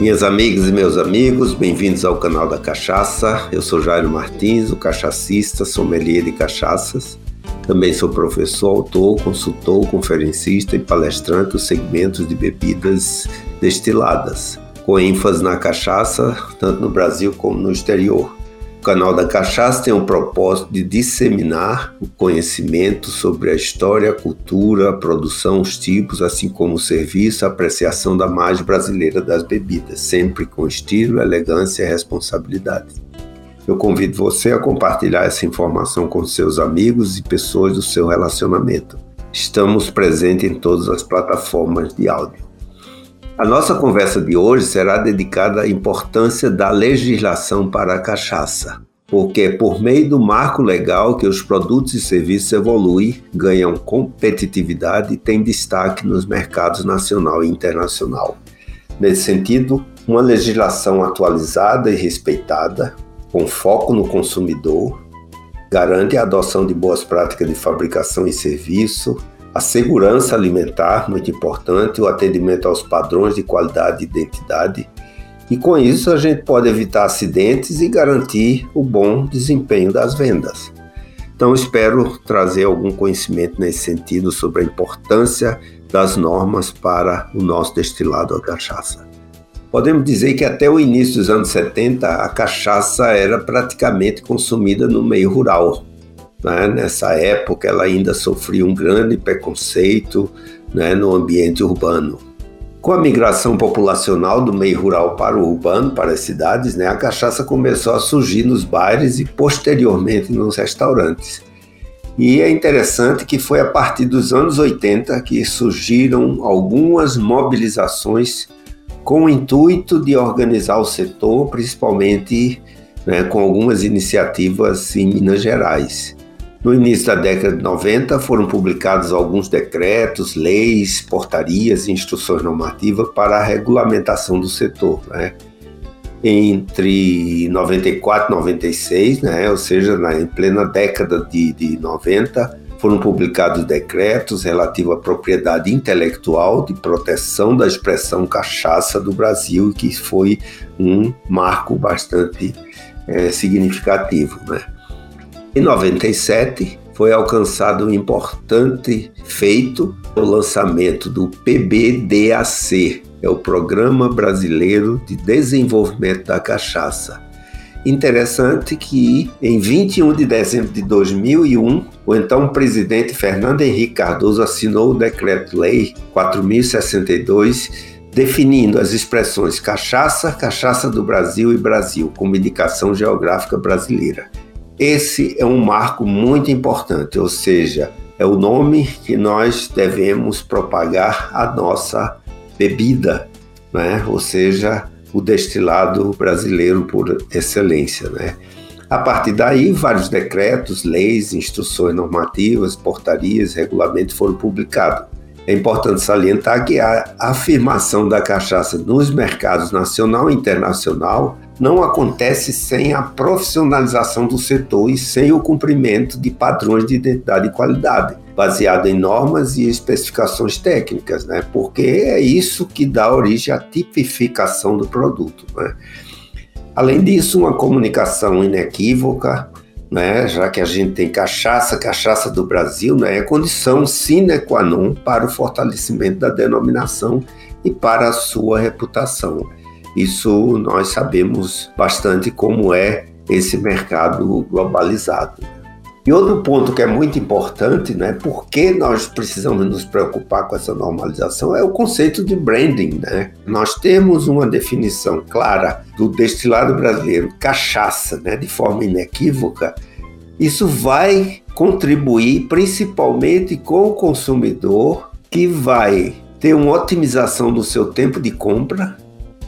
Minhas amigas e meus amigos, bem-vindos ao canal da Cachaça. Eu sou Jairo Martins, o cachacista, sommelier de cachaças. Também sou professor, autor, consultor, conferencista e palestrante dos segmentos de bebidas destiladas, com ênfase na cachaça, tanto no Brasil como no exterior. O canal da Cachaça tem o propósito de disseminar o conhecimento sobre a história, a cultura, a produção, os tipos, assim como o serviço, a apreciação da margem brasileira das bebidas, sempre com estilo, elegância e responsabilidade. Eu convido você a compartilhar essa informação com seus amigos e pessoas do seu relacionamento. Estamos presentes em todas as plataformas de áudio. A nossa conversa de hoje será dedicada à importância da legislação para a cachaça, porque é por meio do marco legal que os produtos e serviços evoluem, ganham competitividade e têm destaque nos mercados nacional e internacional. Nesse sentido, uma legislação atualizada e respeitada, com foco no consumidor, garante a adoção de boas práticas de fabricação e serviço, a segurança alimentar, muito importante, o atendimento aos padrões de qualidade e identidade. E com isso a gente pode evitar acidentes e garantir o bom desempenho das vendas. Então espero trazer algum conhecimento nesse sentido sobre a importância das normas para o nosso destilado a cachaça. Podemos dizer que até o início dos anos 70 a cachaça era praticamente consumida no meio rural, né? Nessa época, ela ainda sofria um grande preconceito né, no ambiente urbano. Com a migração populacional do meio rural para o urbano, para as cidades, né, a cachaça começou a surgir nos bares e posteriormente nos restaurantes. E é interessante que foi a partir dos anos 80 que surgiram algumas mobilizações com o intuito de organizar o setor, principalmente né, com algumas iniciativas em Minas Gerais. No início da década de 90, foram publicados alguns decretos, leis, portarias e instruções normativas para a regulamentação do setor. Né? Entre 94 e 96, né? ou seja, em plena década de, de 90, foram publicados decretos relativos à propriedade intelectual de proteção da expressão cachaça do Brasil, que foi um marco bastante é, significativo. Né? Em 97, foi alcançado um importante feito, o lançamento do PBDAC, é o Programa Brasileiro de Desenvolvimento da Cachaça. Interessante que em 21 de dezembro de 2001, o então presidente Fernando Henrique Cardoso assinou o Decreto-Lei 4062, definindo as expressões cachaça, cachaça do Brasil e Brasil como indicação geográfica brasileira. Esse é um marco muito importante, ou seja, é o nome que nós devemos propagar a nossa bebida, né? ou seja, o destilado brasileiro por excelência. Né? A partir daí, vários decretos, leis, instruções normativas, portarias, regulamentos foram publicados. É importante salientar que a afirmação da cachaça nos mercados nacional e internacional não acontece sem a profissionalização do setor e sem o cumprimento de padrões de identidade e qualidade, baseado em normas e especificações técnicas, né? Porque é isso que dá origem à tipificação do produto, né? Além disso, uma comunicação inequívoca, né, já que a gente tem cachaça, cachaça do Brasil, né, é condição sine qua non para o fortalecimento da denominação e para a sua reputação. Isso nós sabemos bastante como é esse mercado globalizado. E outro ponto que é muito importante, né, por que nós precisamos nos preocupar com essa normalização, é o conceito de branding. Né? Nós temos uma definição clara do destilado brasileiro, cachaça, né, de forma inequívoca. Isso vai contribuir principalmente com o consumidor, que vai ter uma otimização do seu tempo de compra,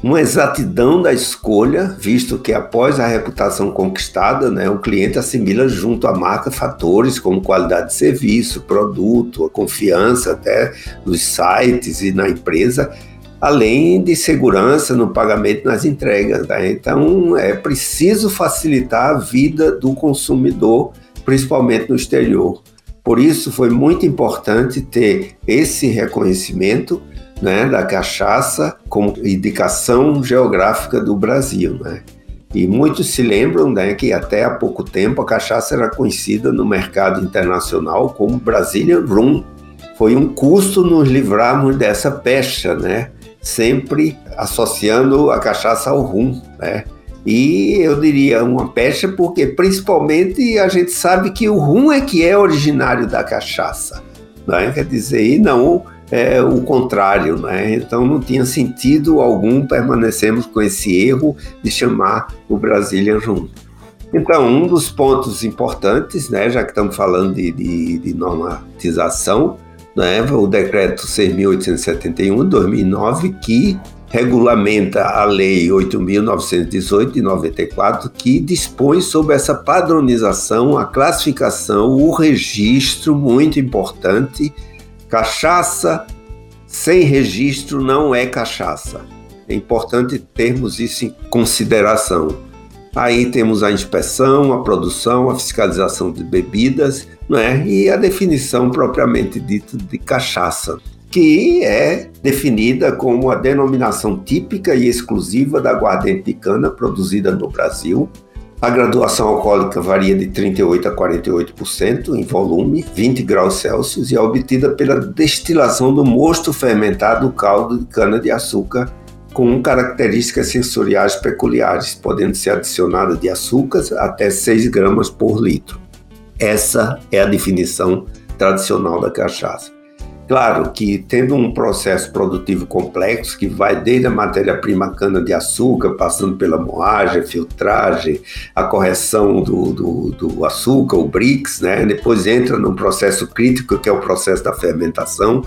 uma exatidão da escolha, visto que após a reputação conquistada, né, o cliente assimila junto à marca fatores como qualidade de serviço, produto, a confiança até nos sites e na empresa, além de segurança no pagamento nas entregas. Né? Então é preciso facilitar a vida do consumidor, principalmente no exterior. Por isso foi muito importante ter esse reconhecimento né, da cachaça como indicação geográfica do Brasil. Né? E muitos se lembram né, que até há pouco tempo a cachaça era conhecida no mercado internacional como Brazilian Rum. Foi um custo nos livrarmos dessa pecha, né? sempre associando a cachaça ao rum. Né? E eu diria uma pecha porque principalmente a gente sabe que o rum é que é originário da cachaça. Né? Quer dizer, e não é, o contrário, né? Então não tinha sentido algum permanecermos com esse erro de chamar o Brazilian Rum. Então, um dos pontos importantes, né, já que estamos falando de, de, de normatização, né, o decreto 6.871 de 2009, que regulamenta a Lei 8.918 de 94, que dispõe sobre essa padronização, a classificação, o registro, muito importante, Cachaça sem registro não é cachaça. É importante termos isso em consideração. Aí temos a inspeção, a produção, a fiscalização de bebidas, não é? E a definição propriamente dita de cachaça, que é definida como a denominação típica e exclusiva da aguardente de cana produzida no Brasil, a graduação alcoólica varia de 38% a 48% em volume, 20 graus Celsius, e é obtida pela destilação do mosto fermentado do caldo de cana-de-açúcar com características sensoriais peculiares, podendo ser adicionada de açúcar até 6 gramas por litro. Essa é a definição tradicional da cachaça. Claro que tendo um processo produtivo complexo que vai desde a matéria-prima cana-de-açúcar, passando pela moagem, filtragem, a correção do, do, do, açúcar, o BRICS, né? depois entra num processo crítico que é o processo da fermentação,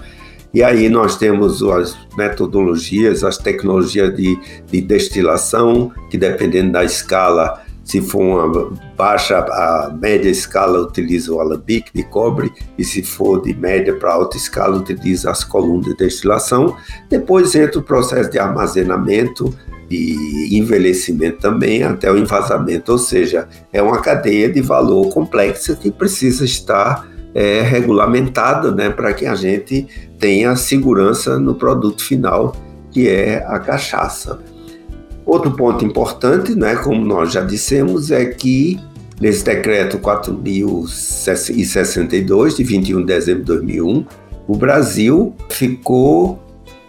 e aí nós temos as metodologias, as tecnologias de, de destilação, que dependendo da escala se for uma baixa, a média escala utiliza o alambique de cobre e se for de média para alta escala utiliza as colunas de destilação. Depois entra o processo de armazenamento e envelhecimento também até o envasamento, ou seja, é uma cadeia de valor complexa que precisa estar é, regulamentada né, para que a gente tenha segurança no produto final, que é a cachaça. Outro ponto importante, né, como nós já dissemos, é que nesse decreto 4062 de 21 de dezembro de 2001, o Brasil ficou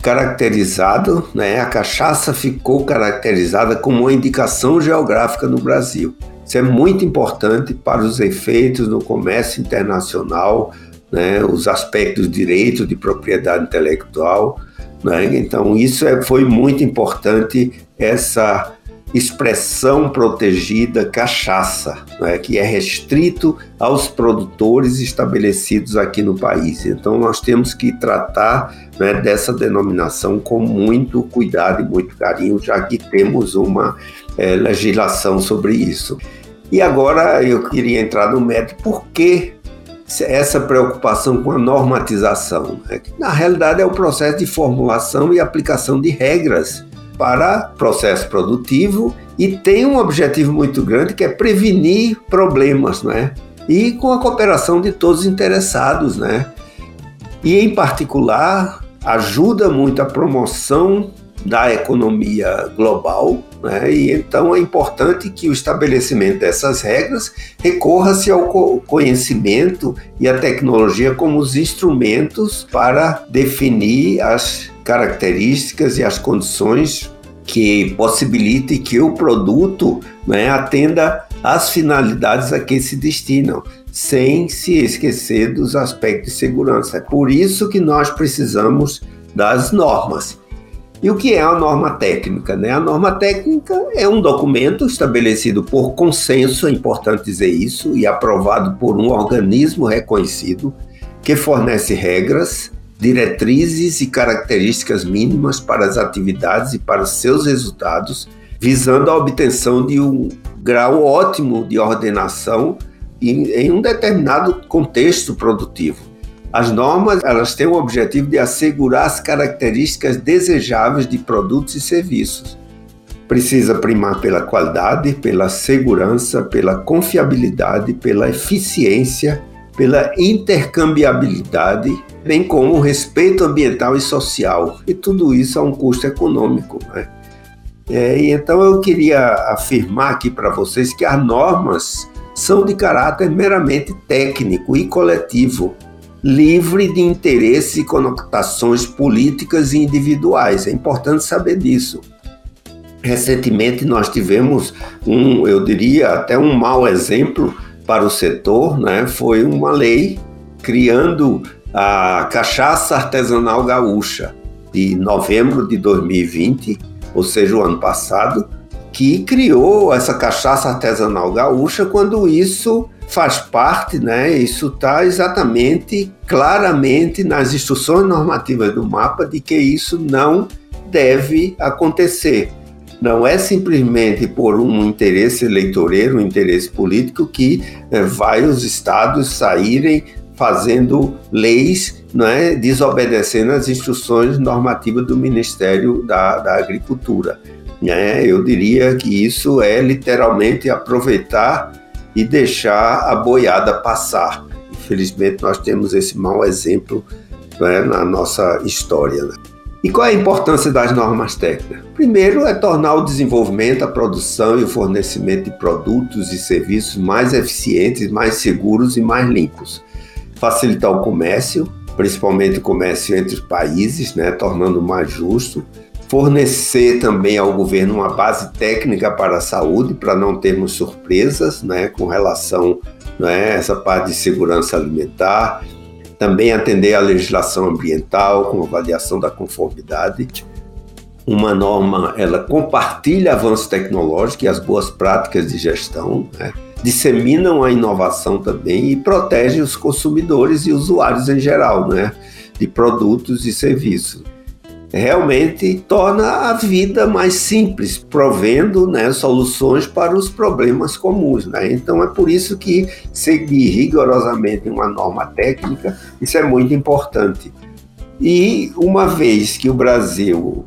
caracterizado, né, a cachaça ficou caracterizada como uma indicação geográfica no Brasil. Isso é muito importante para os efeitos no comércio internacional, né, os aspectos de direito de propriedade intelectual. Né? Então, isso é, foi muito importante essa expressão protegida cachaça, né, que é restrito aos produtores estabelecidos aqui no país. Então, nós temos que tratar né, dessa denominação com muito cuidado e muito carinho, já que temos uma é, legislação sobre isso. E agora eu queria entrar no método por que essa preocupação com a normatização. Né? Na realidade, é o processo de formulação e aplicação de regras para processo produtivo e tem um objetivo muito grande que é prevenir problemas, né? E com a cooperação de todos os interessados, né? E em particular ajuda muito a promoção da economia global, né? e então é importante que o estabelecimento dessas regras recorra-se ao conhecimento e à tecnologia como os instrumentos para definir as características e as condições que possibilitem que o produto né, atenda às finalidades a que se destinam, sem se esquecer dos aspectos de segurança. É por isso que nós precisamos das normas. E o que é a norma técnica? Né? A norma técnica é um documento estabelecido por consenso, é importante dizer isso, e aprovado por um organismo reconhecido que fornece regras, diretrizes e características mínimas para as atividades e para seus resultados, visando a obtenção de um grau ótimo de ordenação em, um determinado contexto produtivo. As normas elas têm o objetivo de assegurar as características desejáveis de produtos e serviços. Precisa primar pela qualidade, pela segurança, pela confiabilidade, pela eficiência pela intercambiabilidade, bem como o respeito ambiental e social. E tudo isso a um custo econômico. Né? É, e então eu queria afirmar aqui para vocês que as normas são de caráter meramente técnico e coletivo, livre de interesse e conotações políticas e individuais. É importante saber disso. Recentemente nós tivemos um, eu diria, até um mau exemplo para o setor, né? Foi uma lei criando a cachaça artesanal gaúcha de novembro de 2020, ou seja, o ano passado, que criou essa cachaça artesanal gaúcha quando isso faz parte, né? Isso está exatamente, claramente nas instruções normativas do mapa de que isso não deve acontecer. Não é simplesmente por um interesse eleitoreiro, um interesse político que é, vai os estados saírem fazendo leis, né, desobedecendo as instruções normativas do Ministério da, da Agricultura. Né? Eu diria que isso é literalmente aproveitar e deixar a boiada passar. Infelizmente, nós temos esse mau exemplo né, na nossa história. Né? E qual é a importância das normas técnicas? Primeiro, é tornar o desenvolvimento, a produção e o fornecimento de produtos e serviços mais eficientes, mais seguros e mais limpos. Facilitar o comércio, principalmente o comércio entre os países, né, tornando mais justo. Fornecer também ao governo uma base técnica para a saúde, para não termos surpresas né, com relação a né, essa parte de segurança alimentar também atender à legislação ambiental com avaliação da conformidade. Uma norma, ela compartilha avanços tecnológicos e as boas práticas de gestão, né? disseminam a inovação também e protege os consumidores e usuários em geral, né? de produtos e serviços realmente torna a vida mais simples, provendo né, soluções para os problemas comuns. Né? Então é por isso que seguir rigorosamente uma norma técnica, isso é muito importante. E uma vez que o Brasil,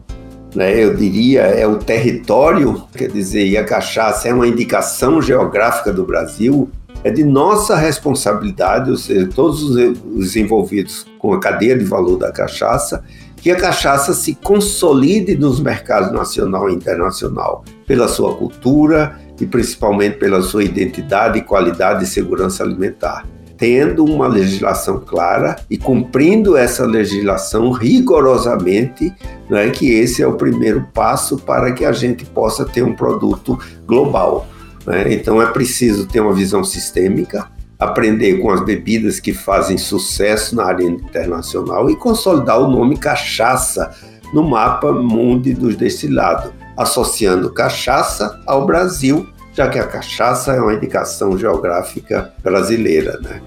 né, eu diria, é o território, quer dizer, e a cachaça é uma indicação geográfica do Brasil, é de nossa responsabilidade, ou seja, todos os envolvidos com a cadeia de valor da cachaça, que a cachaça se consolide nos mercados nacional e internacional, pela sua cultura e principalmente pela sua identidade, qualidade e segurança alimentar. Tendo uma legislação clara e cumprindo essa legislação rigorosamente, não é que esse é o primeiro passo para que a gente possa ter um produto global. Né? Então é preciso ter uma visão sistêmica, aprender com as bebidas que fazem sucesso na área internacional e consolidar o nome cachaça no mapa mundi dos destilados, associando cachaça ao Brasil, já que a cachaça é uma indicação geográfica brasileira. Né?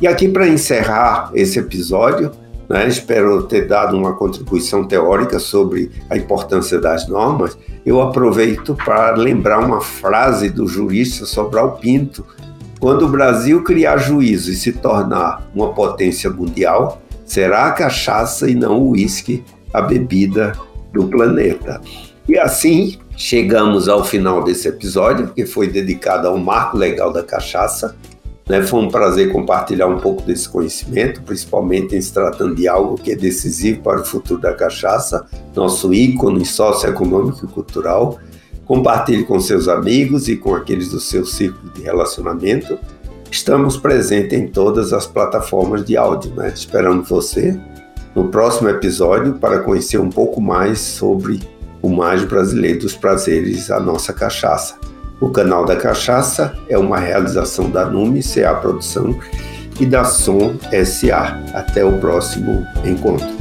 E aqui, para encerrar esse episódio, né, espero ter dado uma contribuição teórica sobre a importância das normas, eu aproveito para lembrar uma frase do jurista Sobral Pinto, quando o Brasil criar juízo e se tornar uma potência mundial, será a cachaça e não o uísque a bebida do planeta. E assim chegamos ao final desse episódio, que foi dedicado ao marco legal da cachaça. Né? Foi um prazer compartilhar um pouco desse conhecimento, principalmente em se tratando de algo que é decisivo para o futuro da cachaça, nosso ícone socioeconômico e cultural. Compartilhe com seus amigos e com aqueles do seu círculo de relacionamento. Estamos presentes em todas as plataformas de áudio, né? Esperamos você no próximo episódio para conhecer um pouco mais sobre o mais brasileiro dos prazeres, a nossa cachaça. O canal da Cachaça é uma realização da Nume CA Produção e da Som SA. Até o próximo encontro.